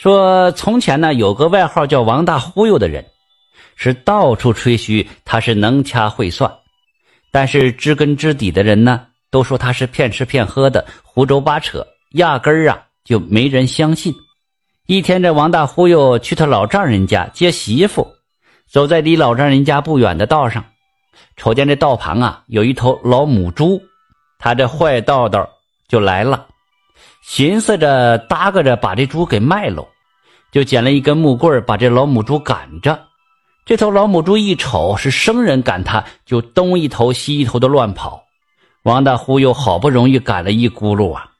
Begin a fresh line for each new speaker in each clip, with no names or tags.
说从前呢，有个外号叫王大忽悠的人，是到处吹嘘他是能掐会算，但是知根知底的人呢，都说他是骗吃骗喝的，胡诌八扯，压根儿啊就没人相信。一天，这王大忽悠去他老丈人家接媳妇，走在离老丈人家不远的道上，瞅见这道旁啊有一头老母猪，他这坏道道就来了。寻思着搭个着把这猪给卖喽，就捡了一根木棍把这老母猪赶着。这头老母猪一瞅是生人赶它，就东一头西一头的乱跑。王大忽悠好不容易赶了一轱辘啊，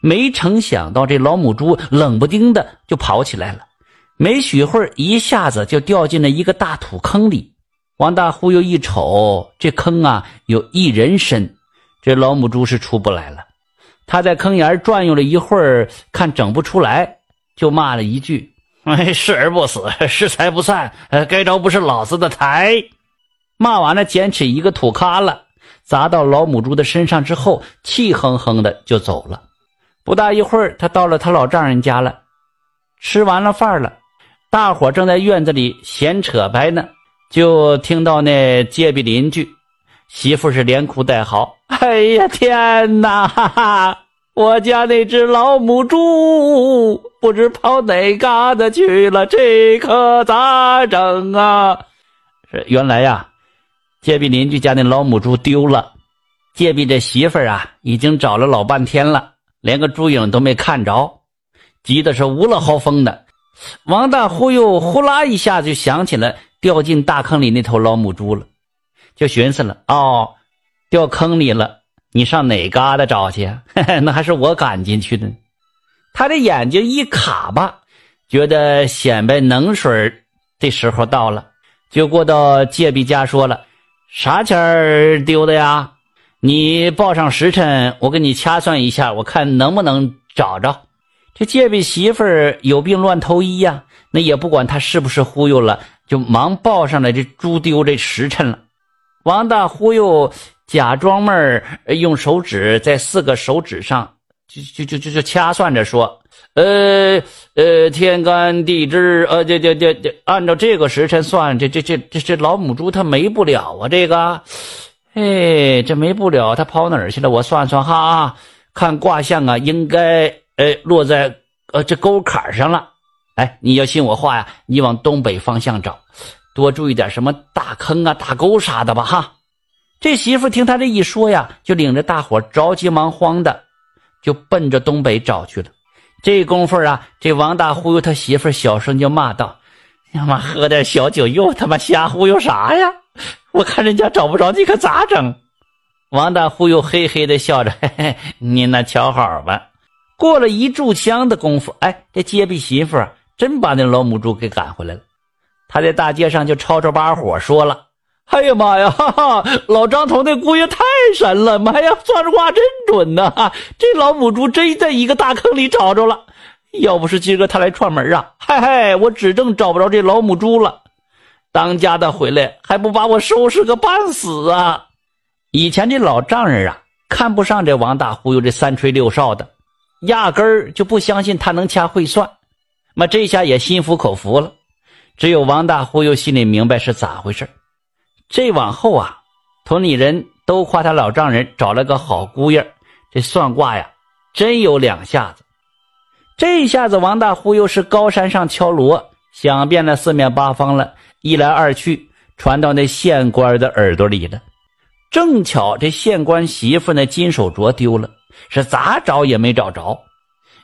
没成想到这老母猪冷不丁的就跑起来了，没许会儿一下子就掉进了一个大土坑里。王大忽悠一瞅，这坑啊有一人深，这老母猪是出不来了。他在坑沿转悠了一会儿，看整不出来，就骂了一句：“ 哎，是而不死，是财不散，呃，该着不是老子的财。”骂完了，捡起一个土咖了砸到老母猪的身上之后，气哼哼的就走了。不大一会儿，他到了他老丈人家了，吃完了饭了，大伙正在院子里闲扯白呢，就听到那街壁邻居。媳妇是连哭带嚎，哎呀天哪！哈哈，我家那只老母猪不知跑哪嘎达去了，这可咋整啊？是原来呀，借壁邻居家那老母猪丢了，借壁这媳妇啊已经找了老半天了，连个猪影都没看着，急的是无了嚎风的。王大忽悠呼啦一下就想起了掉进大坑里那头老母猪了。就寻思了哦，掉坑里了，你上哪嘎达找去？那还是我赶进去的。他的眼睛一卡吧，觉得显摆能水的时候到了，就过到借币家说了：“啥钱儿丢的呀？你报上时辰，我给你掐算一下，我看能不能找着。”这借币媳妇儿有病乱投医呀，那也不管他是不是忽悠了，就忙报上来这猪丢这时辰了。王大忽悠假装妹儿用手指在四个手指上就就就就就掐算着说：“呃呃，天干地支，呃，这这这这，按照这个时辰算，这这这这这老母猪它没不了啊！这个，哎，这没不了，它跑哪儿去了？我算算哈，看卦象啊，应该呃落在呃这沟坎上了。哎，你要信我话呀，你往东北方向找。”多注意点什么大坑啊、大沟啥的吧，哈！这媳妇听他这一说呀，就领着大伙着急忙慌的，就奔着东北找去了。这功夫啊，这王大忽悠他媳妇小声就骂道：“他妈喝点小酒又他妈瞎忽悠啥呀？我看人家找不着，你可咋整？”王大忽悠嘿嘿的笑着：“嘿嘿，你那瞧好吧。”过了一炷香的功夫，哎，这接壁媳妇啊，真把那老母猪给赶回来了。他在大街上就吵吵把火说了：“哎呀妈呀，哈哈，老张头那姑爷太神了！妈呀，算着卦真准呐！这老母猪真在一个大坑里找着了。要不是今个他来串门啊，嗨嗨，我指定找不着这老母猪了。当家的回来还不把我收拾个半死啊！以前这老丈人啊，看不上这王大忽悠这三吹六哨的，压根儿就不相信他能掐会算。妈，这下也心服口服了。”只有王大忽悠心里明白是咋回事这往后啊，村里人都夸他老丈人找了个好姑爷这算卦呀，真有两下子。这一下子王大忽悠是高山上敲锣，想遍了四面八方了，一来二去传到那县官的耳朵里了。正巧这县官媳妇那金手镯丢了，是咋找也没找着。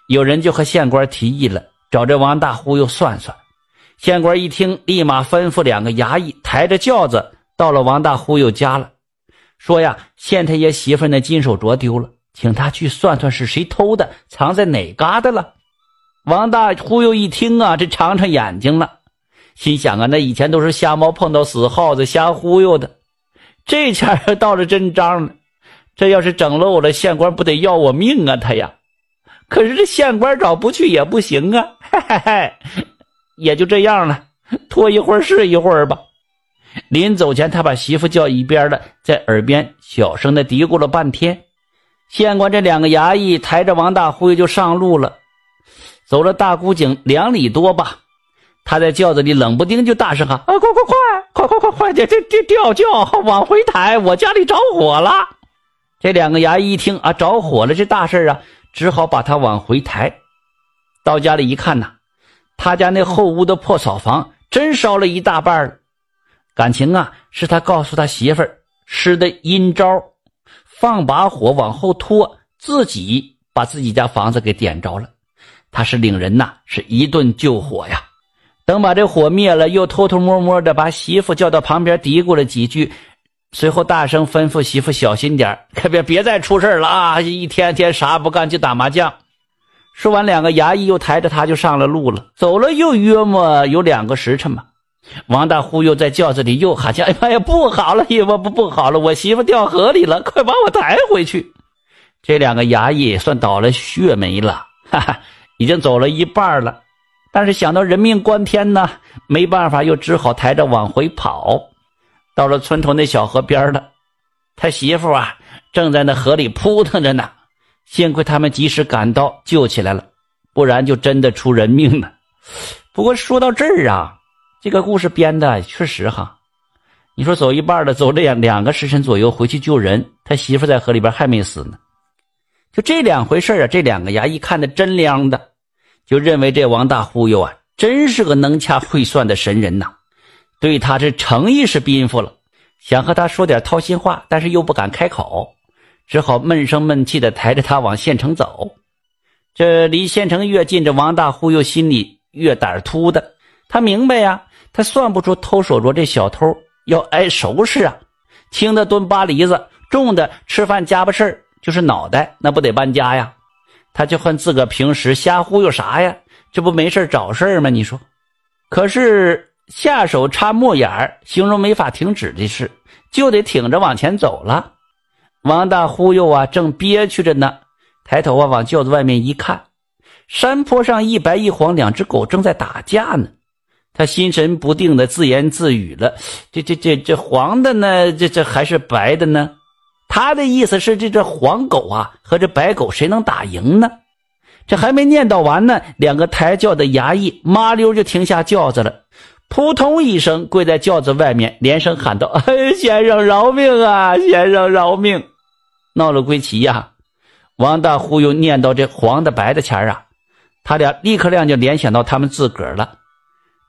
有人就和县官提议了，找这王大忽悠算算。县官一听，立马吩咐两个衙役抬着轿子到了王大忽悠家了，说呀：“县太爷媳妇那金手镯丢了，请他去算算是谁偷的，藏在哪嘎达了。”王大忽悠一听啊，这长长眼睛了，心想啊，那以前都是瞎猫碰到死耗子，瞎忽悠的，这下到了真章了，这要是整漏了，县官不得要我命啊！他呀，可是这县官找不去也不行啊，嘿嘿嘿。也就这样了，拖一会儿是一会儿吧。临走前，他把媳妇叫一边了，在耳边小声的嘀咕了半天。县官这两个衙役抬着王大辉就上路了。走了大古井两里多吧，他在轿子里冷不丁就大声喊：“啊，快快快，快快快快点，这这调轿往回抬，我家里着火了！”这两个衙役一听啊，着火了，这大事啊，只好把他往回抬。到家里一看呐，他家那后屋的破草房真烧了一大半了。感情啊，是他告诉他媳妇儿施的阴招，放把火往后拖，自己把自己家房子给点着了。他是领人呐，是一顿救火呀。等把这火灭了，又偷偷摸摸的把媳妇叫到旁边嘀咕了几句，随后大声吩咐媳妇小心点 可别别再出事了啊！一天天啥不干就打麻将。说完，两个衙役又抬着他就上了路了。走了又约莫有两个时辰吧。王大忽悠在轿子里又喊叫：“哎妈呀，不好了！哎不不不好了！我媳妇掉河里了，快把我抬回去！”这两个衙役算倒了血霉了，哈哈，已经走了一半了。但是想到人命关天呢，没办法，又只好抬着往回跑。到了村头那小河边了，他媳妇啊正在那河里扑腾着呢。幸亏他们及时赶到救起来了，不然就真的出人命了。不过说到这儿啊。这个故事编的确实哈，你说走一半了，走这样两个时辰左右回去救人，他媳妇在河里边还没死呢。就这两回事啊，这两个衙役看的真亮的，就认为这王大忽悠啊，真是个能掐会算的神人呐。对他这诚意是宾服了，想和他说点掏心话，但是又不敢开口，只好闷声闷气的抬着他往县城走。这离县城越近，这王大忽悠心里越胆突的，他明白呀。他算不出偷手镯这小偷要挨收拾啊，轻的蹲八梨子，重的吃饭夹巴事就是脑袋，那不得搬家呀？他就恨自个平时瞎忽悠啥呀？这不没事找事吗？你说？可是下手插木眼儿，形容没法停止的事，就得挺着往前走了。王大忽悠啊，正憋屈着呢，抬头啊往轿子外面一看，山坡上一白一黄两只狗正在打架呢。他心神不定的自言自语了：“这、这、这、这黄的呢？这、这还是白的呢？”他的意思是：这、这黄狗啊和这白狗谁能打赢呢？这还没念叨完呢，两个抬轿的衙役麻溜就停下轿子了，扑通一声跪在轿子外面，连声喊道：“ 哎，先生饶命啊！先生饶命！”闹了归齐呀！王大忽悠念叨这黄的白的钱啊，他俩立刻亮就联想到他们自个儿了。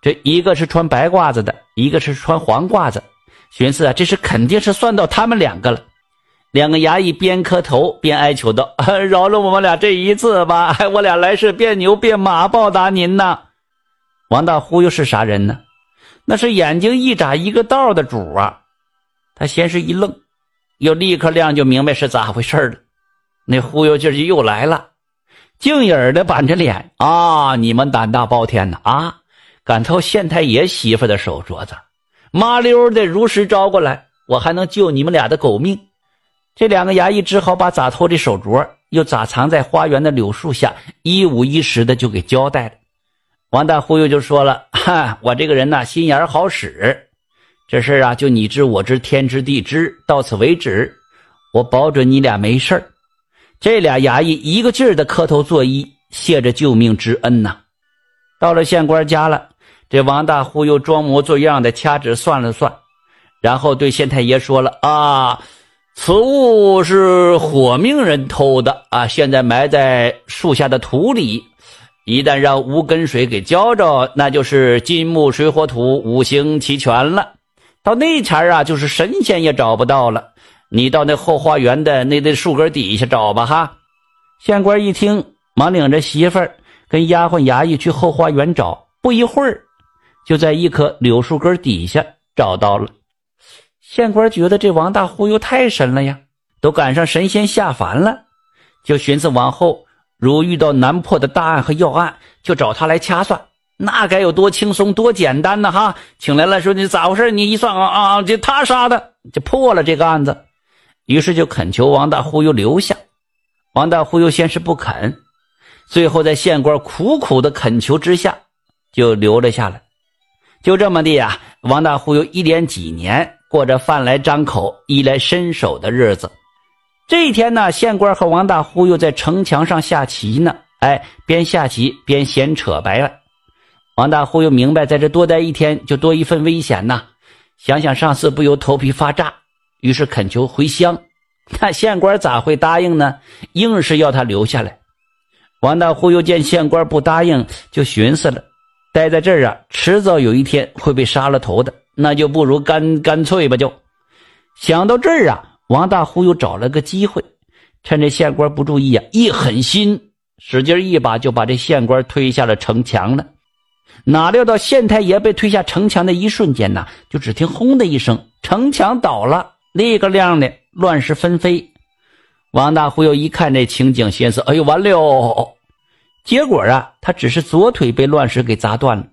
这一个是穿白褂子的，一个是穿黄褂子，寻思啊，这是肯定是算到他们两个了。两个衙役边磕头边哀求道：“ 饶了我们俩这一次吧，我俩来世变牛变马报答您呐。”王大忽悠是啥人呢？那是眼睛一眨一个道的主啊！他先是一愣，又立刻亮就明白是咋回事了。那忽悠劲就又来了，净影的板着脸啊！你们胆大包天呐啊！敢偷县太爷媳妇的手镯子，麻溜的如实招过来，我还能救你们俩的狗命。这两个衙役只好把咋偷的手镯又咋藏在花园的柳树下，一五一十的就给交代了。王大忽悠就说了：“哈，我这个人呐，心眼好使，这事啊，就你知我知，天知地知，到此为止。我保准你俩没事这俩衙役一个劲儿的磕头作揖，谢着救命之恩呐。到了县官家了。这王大忽悠装模作样的掐指算了算，然后对县太爷说了：“啊，此物是火命人偷的啊，现在埋在树下的土里，一旦让无根水给浇着，那就是金木水火土五行齐全了。到那前啊，就是神仙也找不到了。你到那后花园的那那树根底下找吧。”哈，县官一听，忙领着媳妇儿跟丫鬟衙役去后花园找，不一会儿。就在一棵柳树根底下找到了，县官觉得这王大忽悠太神了呀，都赶上神仙下凡了，就寻思往后如遇到难破的大案和要案，就找他来掐算，那该有多轻松多简单呢？哈，请来了说你咋回事？你一算啊啊，这他杀的，就破了这个案子。于是就恳求王大忽悠留下，王大忽悠先是不肯，最后在县官苦苦的恳求之下，就留了下来。就这么的呀，王大忽悠一连几年过着饭来张口、衣来伸手的日子。这一天呢，县官和王大忽悠在城墙上下棋呢。哎，边下棋边闲扯白了。王大忽悠明白，在这多待一天就多一份危险呐。想想上次不由头皮发炸，于是恳求回乡。那县官咋会答应呢？硬是要他留下来。王大忽悠见县官不答应，就寻思了：待在这儿啊，迟早有一天会被杀了头的，那就不如干干脆吧。就想到这儿啊，王大忽悠找了个机会，趁着县官不注意啊，一狠心，使劲一把就把这县官推下了城墙了。哪料到县太爷被推下城墙的一瞬间呢，就只听“轰”的一声，城墙倒了，那个亮的乱石纷飞。王大忽悠一看这情景，心思：“哎呦，完了！”结果啊，他只是左腿被乱石给砸断了，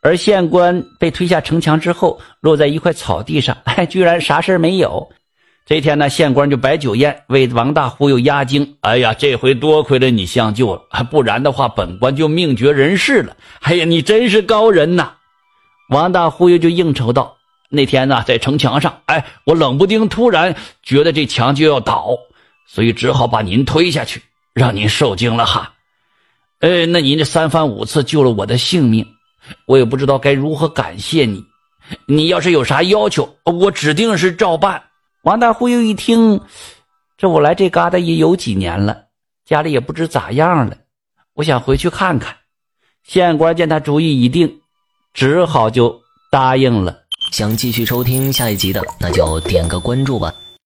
而县官被推下城墙之后，落在一块草地上，哎，居然啥事没有。这天呢，县官就摆酒宴为王大忽悠压惊。哎呀，这回多亏了你相救了，不然的话，本官就命绝人世了。哎呀，你真是高人呐！王大忽悠就应酬道：“那天呢，在城墙上，哎，我冷不丁突然觉得这墙就要倒，所以只好把您推下去，让您受惊了哈。呃，那您这三番五次救了我的性命，我也不知道该如何感谢你。你要是有啥要求，我指定是照办。”王大忽悠一听，这我来这旮瘩也有几年了，家里也不知咋样了，我想回去看看。县官见他主意已定，只好就答应了。
想继续收听下一集的，那就点个关注吧。